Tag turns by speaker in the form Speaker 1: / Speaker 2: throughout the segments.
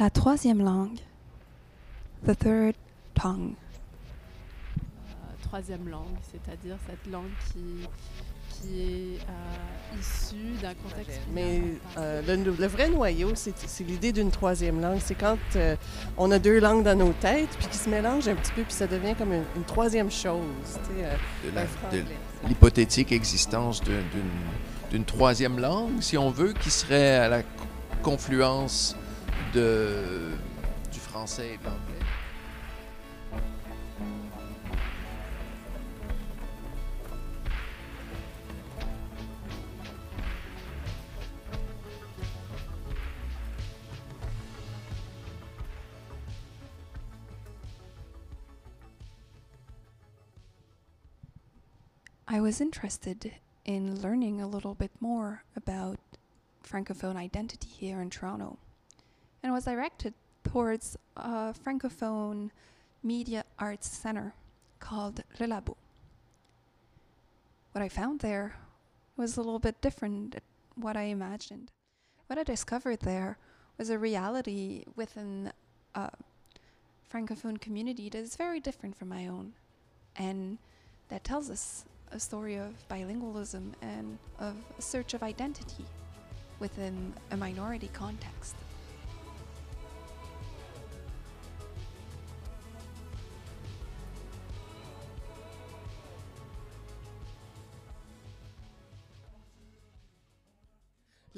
Speaker 1: La troisième langue. The third tongue.
Speaker 2: Euh, troisième langue, c'est-à-dire cette langue qui, qui est euh, issue d'un contexte.
Speaker 3: Mais euh, le, le vrai noyau, c'est l'idée d'une troisième langue. C'est quand euh, on a deux langues dans nos têtes, puis qui se mélangent un petit peu, puis ça devient comme une, une troisième chose. euh,
Speaker 4: de l'hypothétique existence d'un- d'une troisième langue, si on veut, qui serait à la co- confluence de, du français et de l'anglais.
Speaker 1: I was interested in learning a little bit more about Francophone identity here in Toronto and was directed towards a Francophone media arts center called Le Labo. What I found there was a little bit different than what I imagined. What I discovered there was a reality within a Francophone community that is very different from my own and that tells us a story of bilingualism and of a search of identity within a minority context.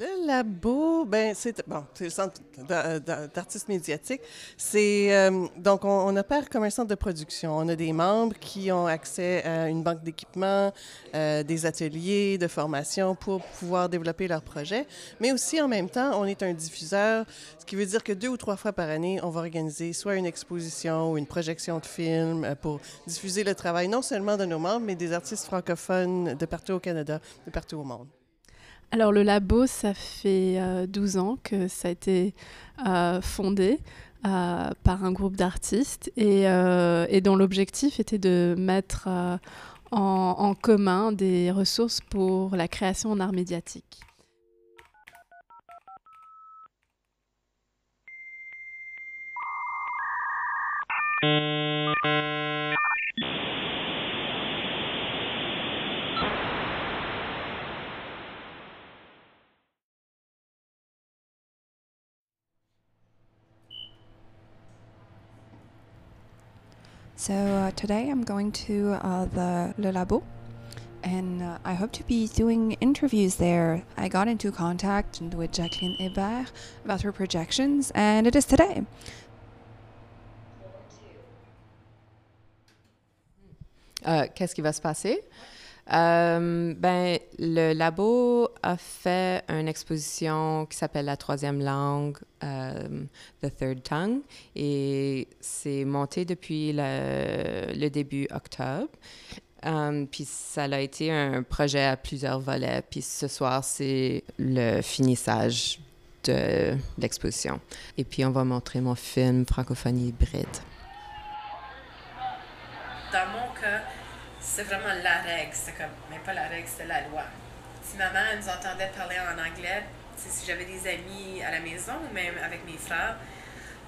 Speaker 3: Le labo, ben c'est bon, c'est le centre d'a- d'a- d'artistes médiatiques. C'est euh, donc on, on opère comme un centre de production. On a des membres qui ont accès à une banque d'équipements, euh, des ateliers de formation pour pouvoir développer leurs projets. Mais aussi en même temps, on est un diffuseur, ce qui veut dire que deux ou trois fois par année, on va organiser soit une exposition ou une projection de film euh, pour diffuser le travail non seulement de nos membres, mais des artistes francophones de partout au Canada, de partout au monde.
Speaker 2: Alors le labo, ça fait euh, 12 ans que ça a été euh, fondé euh, par un groupe d'artistes et, euh, dont l'objectif était de mettre euh, en, en commun des ressources pour la création en art médiatique.
Speaker 1: Today I'm going to uh, the Le Labo, and uh, I hope to be doing interviews there. I got into contact with Jacqueline Hébert about her projections, and it is today.
Speaker 5: Euh, Qu'est-ce qui va se passer? Euh, ben, le labo a fait une exposition qui s'appelle La troisième langue, euh, The Third Tongue, et c'est monté depuis le, début octobre. Euh, puis ça a été un projet à plusieurs volets. Puis ce soir, c'est le finissage de l'exposition. Et puis on va montrer mon film Francophonie hybride.
Speaker 6: dans mon cas, c'est vraiment la règle. C'est comme, mais pas la règle, c'est la loi. Si maman elle nous entendait parler en anglais, si j'avais des amis à la maison ou même avec mes frères,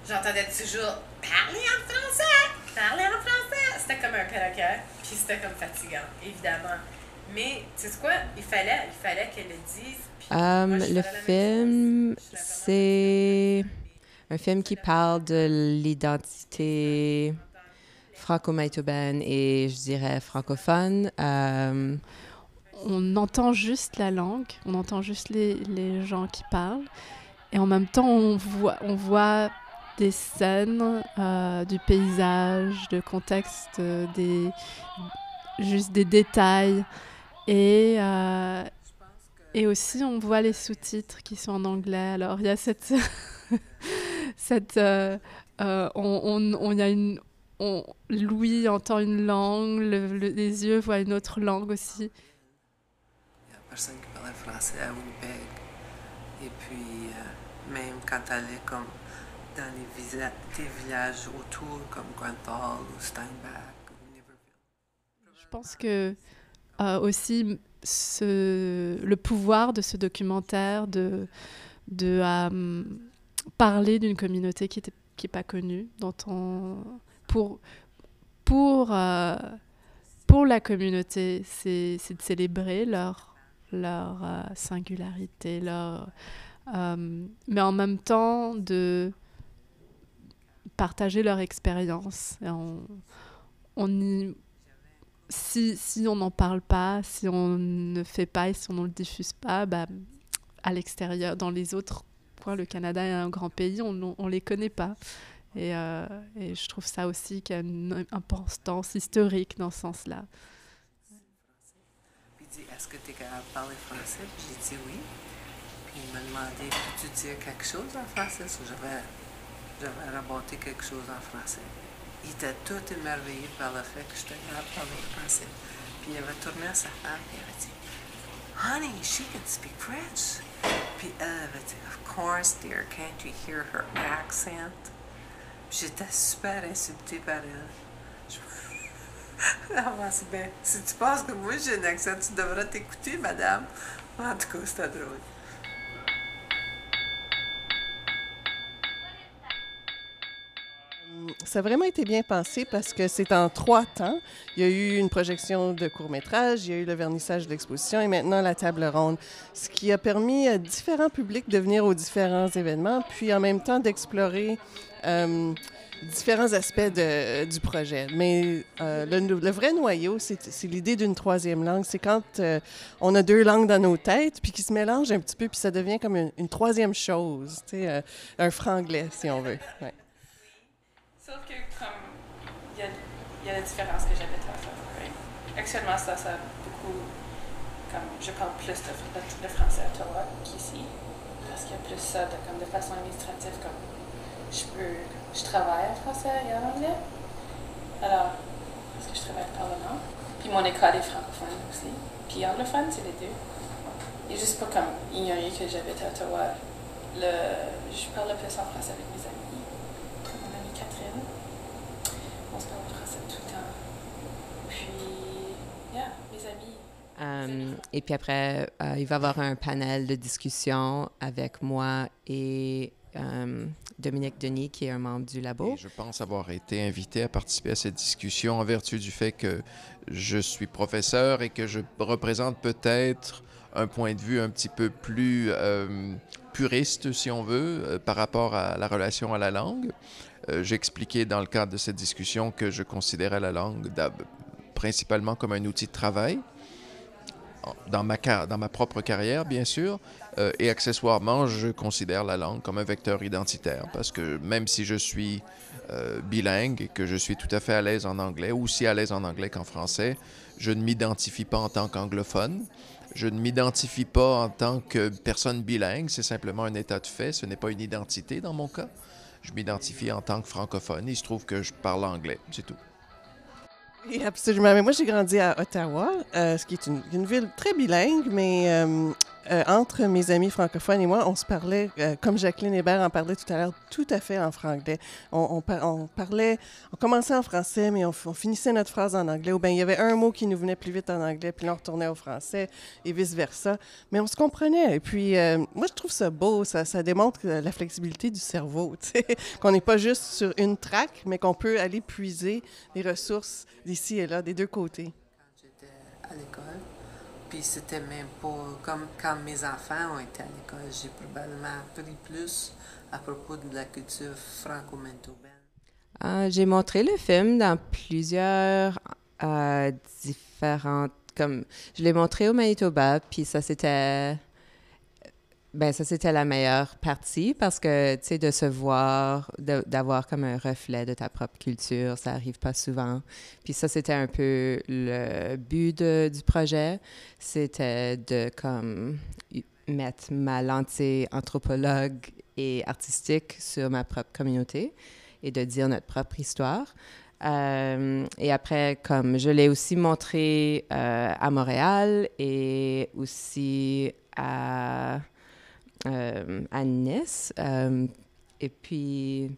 Speaker 6: j'entendais toujours parler en français, parler en français. C'était comme un perroquet, puis c'était comme fatigant, évidemment. Mais tu sais quoi, il fallait, il fallait qu'elle le dise. moi, je
Speaker 5: le film, c'est un film qui parle de l'identité franco-manitobaine et je dirais francophone. Euh,
Speaker 2: On entend juste la langue, on entend juste les, gens qui parlent, et en même temps on voit, des scènes, euh, du paysage, de contexte, juste des détails. Et, euh, et aussi, on voit les sous-titres qui sont en anglais. Alors, il y a cette. cette on, on, y a une. On, Louis entend une langue, le- le- les yeux voient une autre langue aussi.
Speaker 7: Il n'y a personne qui parlait français à Winnipeg. Et puis, euh, même quand tu allais comme dans les visa- des villages autour, comme Grenfell ou Steinbach ou Niverville.
Speaker 2: Je pense que euh, aussi ce, le pouvoir de ce documentaire de, de, euh, parler d'une communauté qui n'est qui pas connue, dont on, pour, pour, euh, pour la communauté, c'est de célébrer leur, leur euh, singularité, leur, euh, mais en même temps de partager leur expérience. On, on si, si on n'en parle pas, si on ne fait pas et si on ne le diffuse pas, bah, à l'extérieur, dans les autres le Canada est un grand pays, on ne les connaît pas. Et, euh, et, je trouve ça aussi qu'il y a une importance historique dans ce sens-là.
Speaker 7: Puis il dit Est-ce que tu es capable de parler français? J'ai dit oui. Puis il m'a demandé Peux-tu dire quelque chose en français? J'avais, raboté quelque chose en français. Il était tout émerveillé par le fait que j'étais capable de parler français. Puis il avait tourné à sa femme et il avait dit Honey, she can speak French. Puis elle avait dit Of course, dear, can't you hear her accent? J'étais super insultée par elle. Je... ah, bien. Si tu penses que moi j'ai un accent, tu devrais t'écouter, madame. En tout cas, c'était drôle.
Speaker 3: Ça a vraiment été bien pensé parce que c'est en trois temps. Il y a eu une projection de court-métrage, il y a eu le vernissage de l'exposition et maintenant la table ronde, ce qui a permis à différents publics de venir aux différents événements, puis en même temps d'explorer euh, différents aspects du projet. Mais euh, le, vrai noyau, c'est l'idée d'une troisième langue. C'est quand euh, on a deux langues dans nos têtes, puis qui se mélangent un petit peu, puis ça devient comme une, troisième chose, un franglais, si on veut. Ouais.
Speaker 6: Sauf que, comme, il y a, la différence que j'avais à faire. Actuellement, ça, ça beaucoup. Comme, je parle plus de, français à Ottawa qu'ici, parce qu'il y a plus ça de, comme, de façon administrative, comme je peux, je travaille en français et en anglais. Alors, parce que je travaille au Parlement. Puis mon école est francophone aussi. Puis anglophone, c'est les deux. Et juste pour comme ignorer que j'habite à Ottawa, le, je parle le plus en français avec mes amis. On se français tout le temps. Puis, yeah, mes amis.
Speaker 5: Um, et puis après, uh, il va y avoir un panel de discussion avec moi et um, Dominique Denis, qui est un membre du labo.
Speaker 4: je pense avoir été invité à participer à cette discussion en vertu du fait que je suis professeur et que je représente peut-être un point de vue un petit peu plus euh, puriste, si on veut, euh, par rapport à la relation à la langue. Euh, J'ai expliqué dans le cadre de cette discussion que je considérais la langue principalement comme un outil de travail dans ma, dans ma propre carrière, bien sûr, euh, et accessoirement, je considère la langue comme un vecteur identitaire parce que même si je suis euh, bilingue et que je suis tout à fait à l'aise en anglais, aussi à l'aise en anglais qu'en français, je ne m'identifie pas en tant qu'anglophone. Je ne m'identifie pas en tant que personne bilingue, c'est simplement un état de fait, ce n'est pas une identité dans mon cas. Je m'identifie en tant que francophone. Il se trouve que je parle anglais, c'est tout.
Speaker 3: Oui, absolument. Mais moi, j'ai grandi à Ottawa, euh, ce qui est une, ville très bilingue, mais euh, euh, entre mes amis francophones et moi, on se parlait, comme Jacqueline Hébert en parlait tout à l'heure, tout à fait en franglais. On, parlait, on commençait en français, mais on, finissait notre phrase en anglais. Ou bien il y avait un mot qui nous venait plus vite en anglais, puis là, on retournait au français et vice-versa. Mais on se comprenait. Et puis, moi, je trouve ça beau. Ça, démontre la flexibilité du cerveau, qu'on n'est pas juste sur une traque, mais qu'on peut aller puiser les ressources, ici et là, des deux côtés.
Speaker 7: Quand j'étais à l'école, puis c'était même pas comme quand mes enfants ont été à l'école, j'ai probablement appris plus à propos de la culture franco-manitobaine.
Speaker 5: Euh, j'ai montré le film dans plusieurs euh, différentes. Comme je l'ai montré au Manitoba, puis ça c'était ben ça, c'était la meilleure partie parce que, tu sais, de se voir, d'avoir comme un reflet de ta propre culture, ça arrive pas souvent. Puis ça, c'était un peu le but du projet. C'était de, comme, mettre ma lentille anthropologue et artistique sur ma propre communauté et de dire notre propre histoire. Euh, et après, comme je l'ai aussi montré euh, à Montréal et aussi à à Nice. Euh, et puis,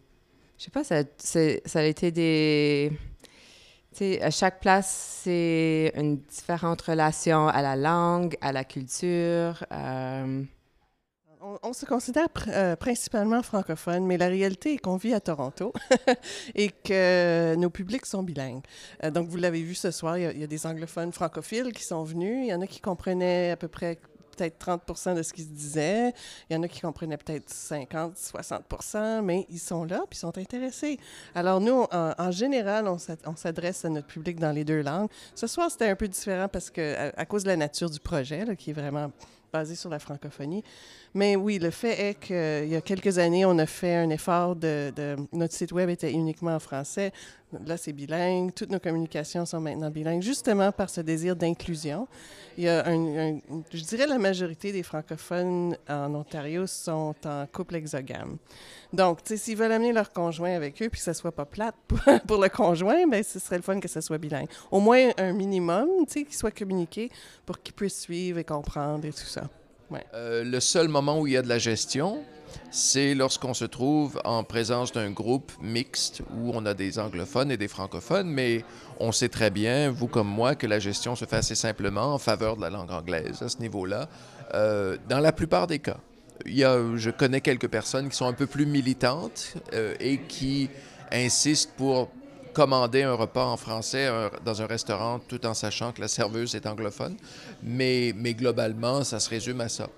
Speaker 5: je sais pas, ça, ça a été des. sais, à chaque place, c'est une différente relation à la langue, à la culture.
Speaker 3: On, on, se considère euh, principalement francophone, mais la réalité est qu'on vit à Toronto et que nos publics sont bilingues. Euh, donc, vous l'avez vu ce soir, il y, a, des anglophones francophiles qui sont venus. Il y en a qui comprenaient à peu près peut-être 30 de ce qui se disait. Il y en a qui comprenaient peut-être 50, 60 mais ils sont là puis ils sont intéressés. Alors, nous, en, général, on s'adresse à notre public dans les deux langues. Ce soir, c'était un peu différent parce que, à, cause de la nature du projet, qui est vraiment basé sur la francophonie. Mais oui, le fait est qu'il y a quelques années, on a fait un effort de, Notre site web était uniquement en français. Là, c'est bilingue. Toutes nos communications sont maintenant bilingues, justement par ce désir d'inclusion. Il y a je dirais la majorité des francophones en Ontario sont en couple exogame. Donc, s'ils veulent amener leur conjoint avec eux, puis que ça soit pas plate pour, le conjoint, ben ce serait le fun que ça soit bilingue. Au moins un minimum, tu sais, qu'il soit communiqué pour qu'ils puissent suivre et comprendre et tout ça.
Speaker 4: Euh, le seul moment où il y a de la gestion, c'est lorsqu'on se trouve en présence d'un groupe mixte où on a des anglophones et des francophones, mais on sait très bien, vous comme moi, que la gestion se fait assez simplement en faveur de la langue anglaise à ce niveau-là, euh, dans la plupart des cas. Il y a, je connais quelques personnes qui sont un peu plus militantes euh, et qui insistent pour commander un repas en français dans un restaurant tout en sachant que la serveuse est anglophone. Mais, mais globalement, ça se résume à ça.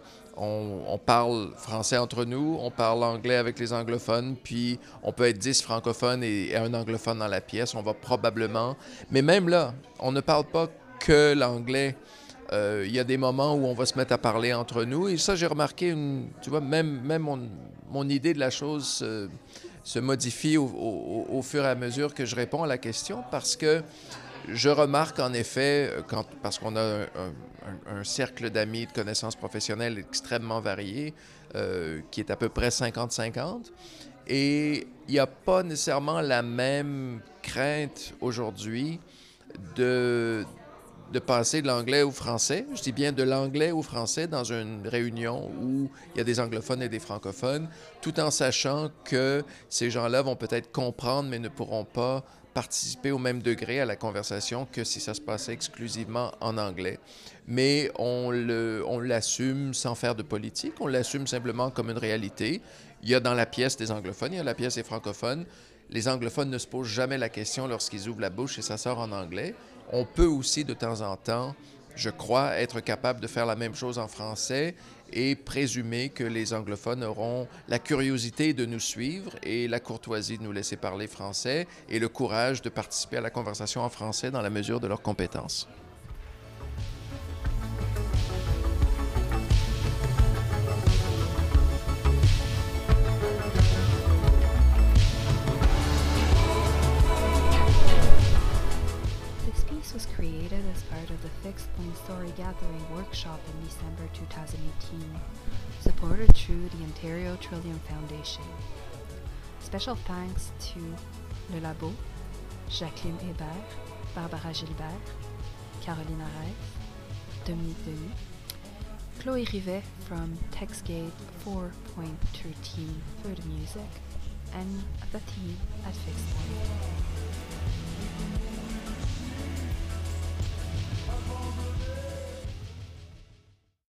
Speaker 4: On, parle français entre nous, on parle anglais avec les anglophones, puis on peut être 10 francophones et, un anglophone dans la pièce. On va probablement. Mais même là, on ne parle pas que l'anglais. Euh, il y a des moments où on va se mettre à parler entre nous. Et ça, j'ai remarqué, tu vois, même, même mon, mon idée de la chose. Se modifie au, fur et à mesure que je réponds à la question parce que je remarque en effet, quand, parce qu'on a un, cercle d'amis, de connaissances professionnelles extrêmement varié, euh, qui est à peu près 50-50, et il n'y a pas nécessairement la même crainte aujourd'hui de, de passer de l'anglais au français. Je dis bien de l'anglais au français dans une réunion où il y a des anglophones et des francophones, tout en sachant que ces gens-là vont peut-être comprendre, mais ne pourront pas participer au même degré à la conversation que si ça se passait exclusivement en anglais. Mais on l'assume on sans faire de politique, on l'assume simplement comme une réalité. Il y a dans la pièce des anglophones, il y a la pièce des francophones. Les anglophones ne se posent jamais la question lorsqu'ils ouvrent la bouche et ça sort en anglais on peut aussi de temps en temps, je crois, être capable de faire la même chose en français et présumer que les anglophones auront la curiosité de nous suivre et la courtoisie de nous laisser parler français et le courage de participer à la conversation en français dans la mesure de leurs compétences.
Speaker 8: Fixed Point Story Gathering workshop in December 2018, supported through the Ontario Trillium Foundation. Special thanks to Le Labo, Jacqueline Hébert, Barbara Gilbert, Caroline Arès, Dominique Denis, Chloe Rivet from TextGate 4.13 for the music, and the team at Fixed Point.